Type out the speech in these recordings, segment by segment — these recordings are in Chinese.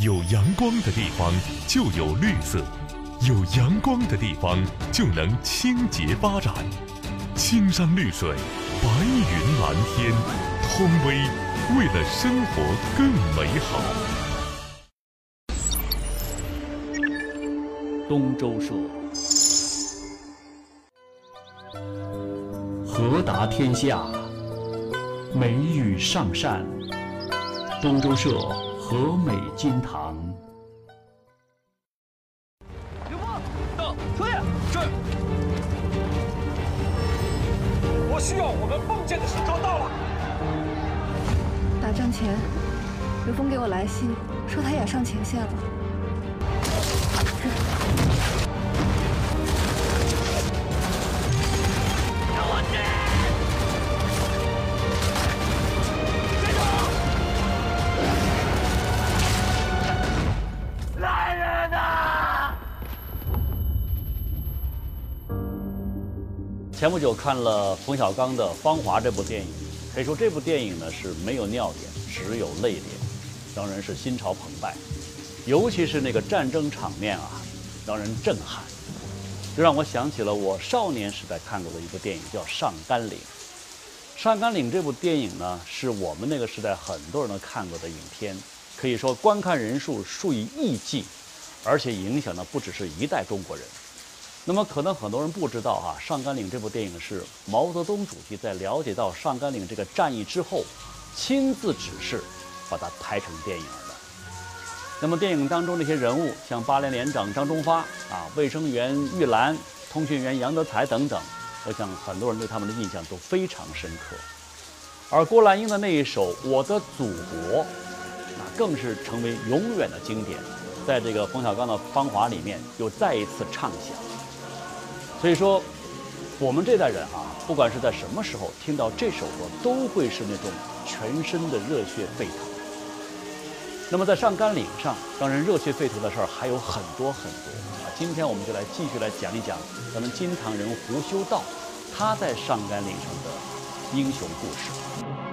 有阳光的地方就有绿色，有阳光的地方就能清洁发展。青山绿水，白云蓝天，通威为了生活更美好。东周社，和达天下，美语上善。东周社和美金堂。刘波，到，出列，是。我需要我们奉剑的时刻到了。打仗前，刘峰给我来信，说他也上前线了。前不久看了冯小刚的《芳华》这部电影，可以说这部电影呢是没有尿点，只有泪点，让人是心潮澎湃。尤其是那个战争场面啊，让人震撼，这让我想起了我少年时代看过的一部电影，叫《上甘岭》。《上甘岭》这部电影呢，是我们那个时代很多人都看过的影片，可以说观看人数数以亿计，而且影响的不只是一代中国人。那么可能很多人不知道啊，《上甘岭》这部电影是毛泽东主席在了解到上甘岭这个战役之后，亲自指示把它拍成电影的。那么电影当中那些人物，像八连连长张忠发啊、卫生员玉兰、通讯员杨德才等等，我想很多人对他们的印象都非常深刻。而郭兰英的那一首《我的祖国》，那更是成为永远的经典，在这个冯小刚的《芳华》里面又再一次唱响。所以说，我们这代人啊，不管是在什么时候听到这首歌，都会是那种全身的热血沸腾。那么在上甘岭上，让人热血沸腾的事儿还有很多很多啊。今天我们就来继续来讲一讲咱们金堂人胡修道，他在上甘岭上的英雄故事。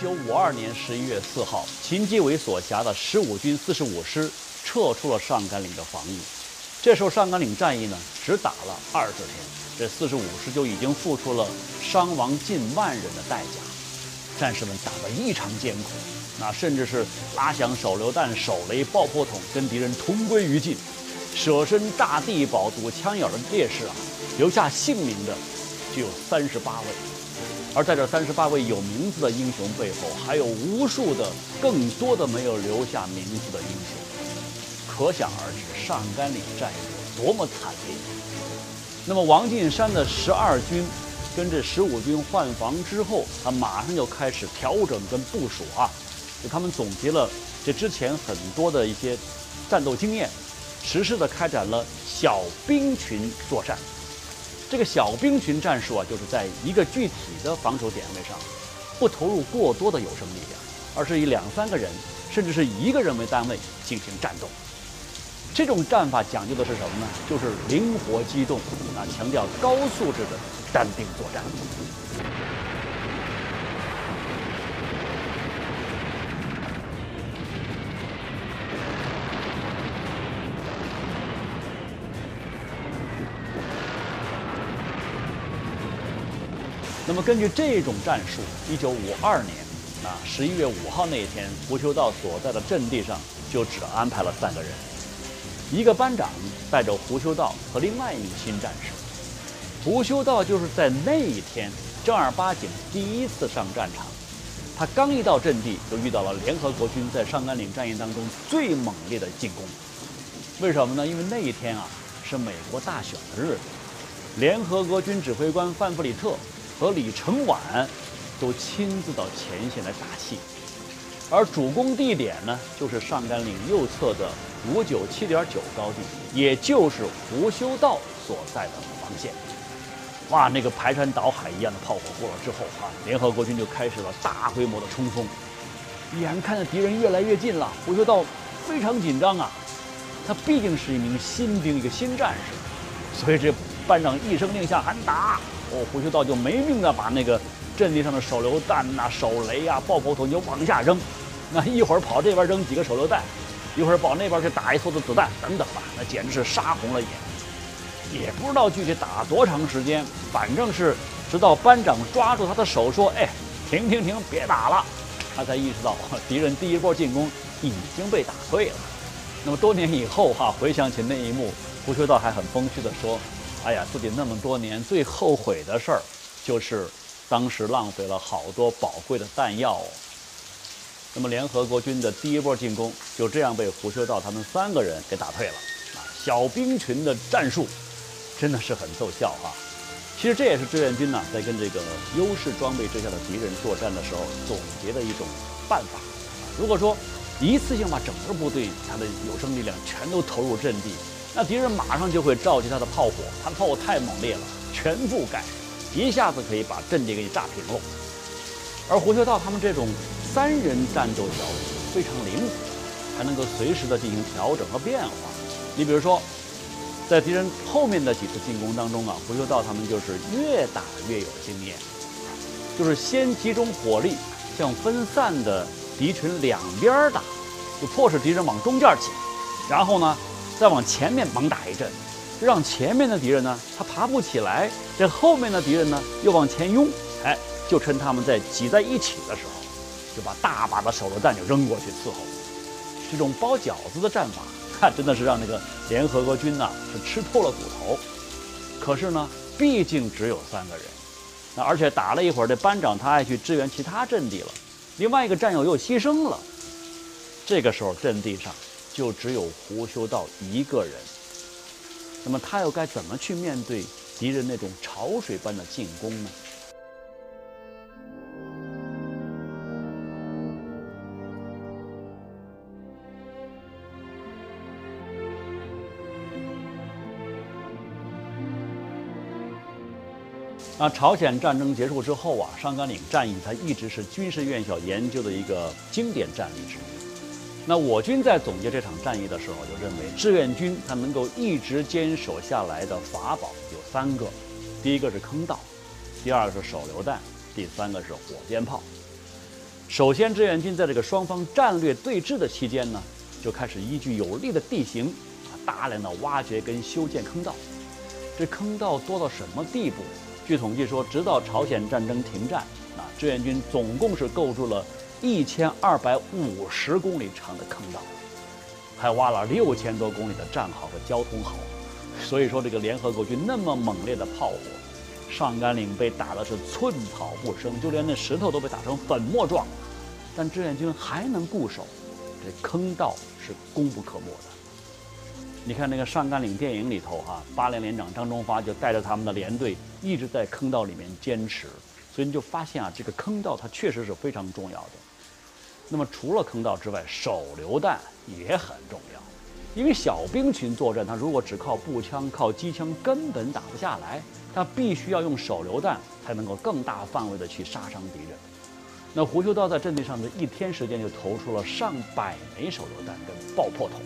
九五二年十一月四号，秦基伟所辖的十五军四十五师撤出了上甘岭的防御。这时候上甘岭战役呢，只打了二十天，这四十五师就已经付出了伤亡近万人的代价。战士们打得异常艰苦，那甚至是拉响手榴弹、手雷、爆破筒，跟敌人同归于尽。舍身炸地堡堵枪眼的烈士啊，留下姓名的就有三十八位。而在这三十八位有名字的英雄背后，还有无数的、更多的没有留下名字的英雄，可想而知上甘岭战役有多么惨烈。那么王进山的十二军跟这十五军换防之后，他马上就开始调整跟部署啊，就他们总结了这之前很多的一些战斗经验，实施的开展了小兵群作战。这个小兵群战术啊，就是在一个具体的防守点位上，不投入过多的有生力量，而是以两三个人，甚至是一个人为单位进行战斗。这种战法讲究的是什么呢？就是灵活机动啊，强调高素质的单兵作战。那么根据这种战术，一九五二年啊十一月五号那一天，胡修道所在的阵地上就只安排了三个人，一个班长带着胡修道和另外一名新战士。胡修道就是在那一天正儿八经第一次上战场，他刚一到阵地，就遇到了联合国军在上甘岭战役当中最猛烈的进攻。为什么呢？因为那一天啊是美国大选的日子，联合国军指挥官范弗里特和李承晚都亲自到前线来打气，而主攻地点呢，就是上甘岭右侧的五九七点九高地，也就是胡修道所在的防线。哇，那个排山倒海一样的炮火过了之后啊，联合国军就开始了大规模的冲锋。眼看着敌人越来越近了，胡修道非常紧张啊，他毕竟是一名新兵，一个新战士，所以这班长一声令下喊打，哦，胡修道就没命的把那个阵地上的手榴弹呐、手雷啊、爆破筒就往下扔，那一会儿跑这边扔几个手榴弹，一会儿跑那边去打一梭子子弹，等等吧，那简直是杀红了眼。也不知道具体打多长时间，反正是直到班长抓住他的手说：“哎，停停停，别打了。”他才意识到敌人第一波进攻已经被打退了。那么多年以后哈，回想起那一幕，胡修道还很风趣地说：“哎呀，自己那么多年最后悔的事儿，就是当时浪费了好多宝贵的弹药哦。”那么联合国军的第一波进攻就这样被胡修道他们三个人给打退了。啊，小兵群的战术。真的是很奏效哈！其实这也是志愿军呢在跟这个优势装备之下的敌人作战的时候总结的一种办法。如果说一次性把整个部队他的有生力量全都投入阵地，那敌人马上就会召集他的炮火，他的炮火太猛烈了，全覆盖，一下子可以把阵地给你炸平了。而胡修道他们这种三人战斗小组非常灵活，还能够随时的进行调整和变化。你比如说。在敌人后面的几次进攻当中啊，胡修道他们就是越打越有经验，就是先集中火力向分散的敌群两边打，就迫使敌人往中间挤，然后呢再往前面猛打一阵，让前面的敌人呢他爬不起来，这后面的敌人呢又往前拥，哎，就趁他们在挤在一起的时候，就把大把的手榴弹就扔过去伺候，这种包饺子的战法。看，真的是让那个联合国军呐是吃透了骨头。可是呢，毕竟只有三个人，那而且打了一会儿，这班长他爱去支援其他阵地了，另外一个战友又牺牲了。这个时候，阵地上就只有胡修道一个人。那么他又该怎么去面对敌人那种潮水般的进攻呢？啊，朝鲜战争结束之后啊，上甘岭战役它一直是军事院校研究的一个经典战例之一。那我军在总结这场战役的时候，就认为志愿军它能够一直坚守下来的法宝有三个：第一个是坑道，第二个是手榴弹，第三个是火箭炮。首先，志愿军在这个双方战略对峙的期间呢，就开始依据有利的地形啊，大量的挖掘跟修建坑道。这坑道多到什么地步？据统计说，直到朝鲜战争停战，啊，志愿军总共是构筑了一千二百五十公里长的坑道，还挖了六千多公里的战壕和交通壕。所以说，这个联合国军那么猛烈的炮火，上甘岭被打的是寸草不生，就连那石头都被打成粉末状。但志愿军还能固守，这坑道是功不可没的。你看那个上甘岭电影里头哈，八连连长张忠发就带着他们的连队一直在坑道里面坚持，所以你就发现啊，这个坑道它确实是非常重要的。那么除了坑道之外，手榴弹也很重要，因为小兵群作战，他如果只靠步枪、靠机枪根本打不下来，他必须要用手榴弹才能够更大范围的去杀伤敌人。那胡修道在阵地上的一天时间就投出了上百枚手榴弹跟爆破筒。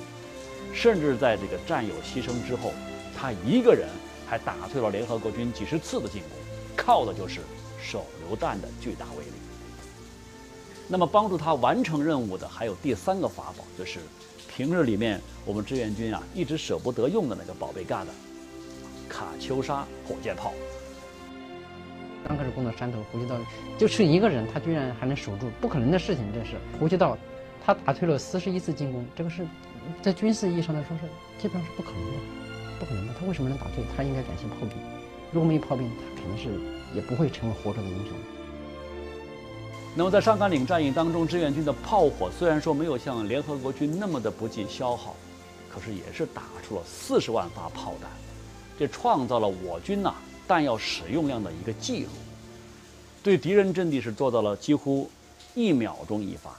甚至在这个战友牺牲之后，他一个人还打退了联合国军几十次的进攻，靠的就是手榴弹的巨大威力。那么帮助他完成任务的还有第三个法宝，就是平日里面我们志愿军啊一直舍不得用的那个宝贝疙瘩——卡秋莎火箭炮。刚开始攻到山头，胡须道就是一个人，他居然还能守住，不可能的事情，这是胡须道，他打退了四十一次进攻，这个是。在军事意义上来说是基本上是不可能的，不可能的。他为什么能打退？他应该感谢炮兵。如果没有炮兵，他肯定是也不会成为活着的英雄。那么在上甘岭战役当中，志愿军的炮火虽然说没有像联合国军那么的不计消耗，可是也是打出了四十万发炮弹，这创造了我军呐弹药使用量的一个记录，对敌人阵地是做到了几乎一秒钟一发。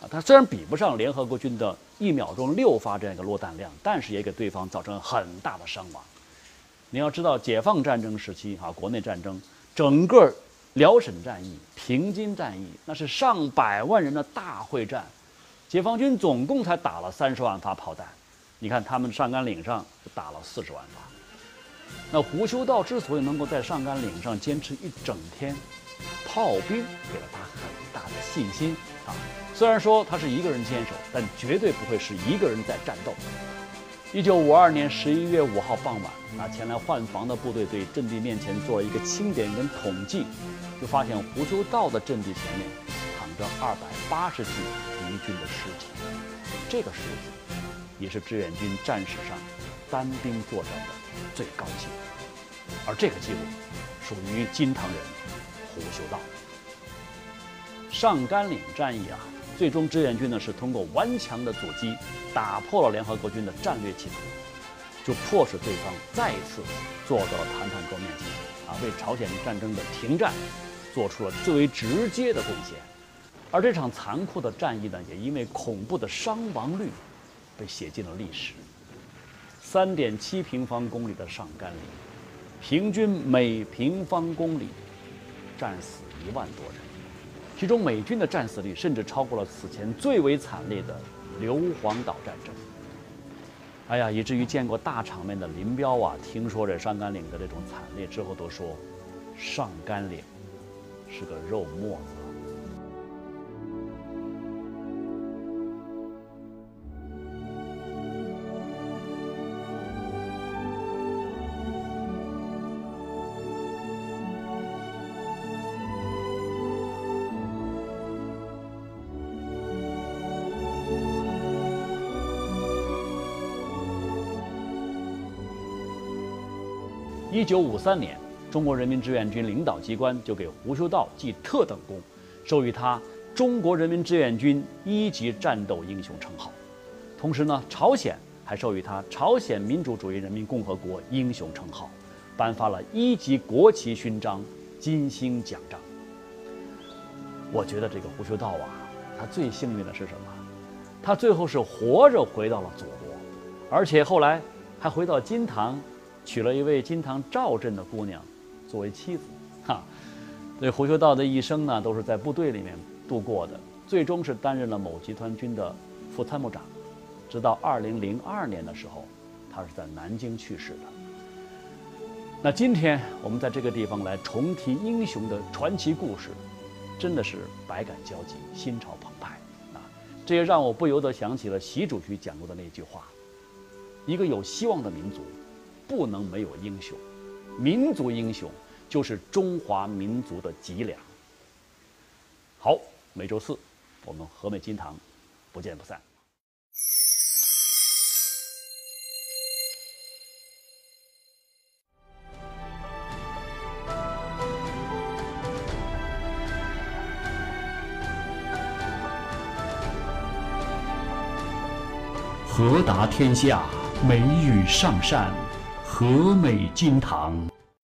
啊，它虽然比不上联合国军的一秒钟六发这样一个落弹量，但是也给对方造成很大的伤亡。你要知道，解放战争时期啊，国内战争，整个辽沈战役、平津战役，那是上百万人的大会战，解放军总共才打了三十万发炮弹，你看他们上甘岭上就打了四十万发。那胡修道之所以能够在上甘岭上坚持一整天，炮兵给了他很大的信心啊。虽然说他是一个人坚守，但绝对不会是一个人在战斗。一九五二年十一月五号傍晚，那前来换防的部队对阵地面前做了一个清点跟统计，就发现胡修道的阵地前面躺着二百八十具敌军的尸体。这个数字也是志愿军战史上单兵作战的最高纪录，而这个记录属于金堂人胡修道。上甘岭战役啊！最终，志愿军呢是通过顽强的阻击，打破了联合国军的战略企图，就迫使对方再次坐到了谈判桌面前，啊，为朝鲜战争的停战做出了最为直接的贡献。而这场残酷的战役呢，也因为恐怖的伤亡率，被写进了历史。三点七平方公里的上甘岭，平均每平方公里战死一万多人。其中美军的战死率甚至超过了此前最为惨烈的硫磺岛战争。哎呀，以至于见过大场面的林彪啊，听说这上甘岭的这种惨烈之后，都说上甘岭是个肉沫子。一九五三年，中国人民志愿军领导机关就给胡修道记特等功，授予他中国人民志愿军一级战斗英雄称号。同时呢，朝鲜还授予他朝鲜民主主义人民共和国英雄称号，颁发了一级国旗勋章、金星奖章。我觉得这个胡修道啊，他最幸运的是什么？他最后是活着回到了祖国，而且后来还回到金堂。娶了一位金堂赵镇的姑娘作为妻子，哈，这胡修道的一生呢，都是在部队里面度过的，最终是担任了某集团军的副参谋长，直到二零零二年的时候，他是在南京去世的。那今天我们在这个地方来重提英雄的传奇故事，真的是百感交集，心潮澎湃啊！这也让我不由得想起了习主席讲过的那句话：一个有希望的民族。不能没有英雄，民族英雄就是中华民族的脊梁。好，每周四我们和美金堂不见不散。和达天下，美与上善。和美金堂。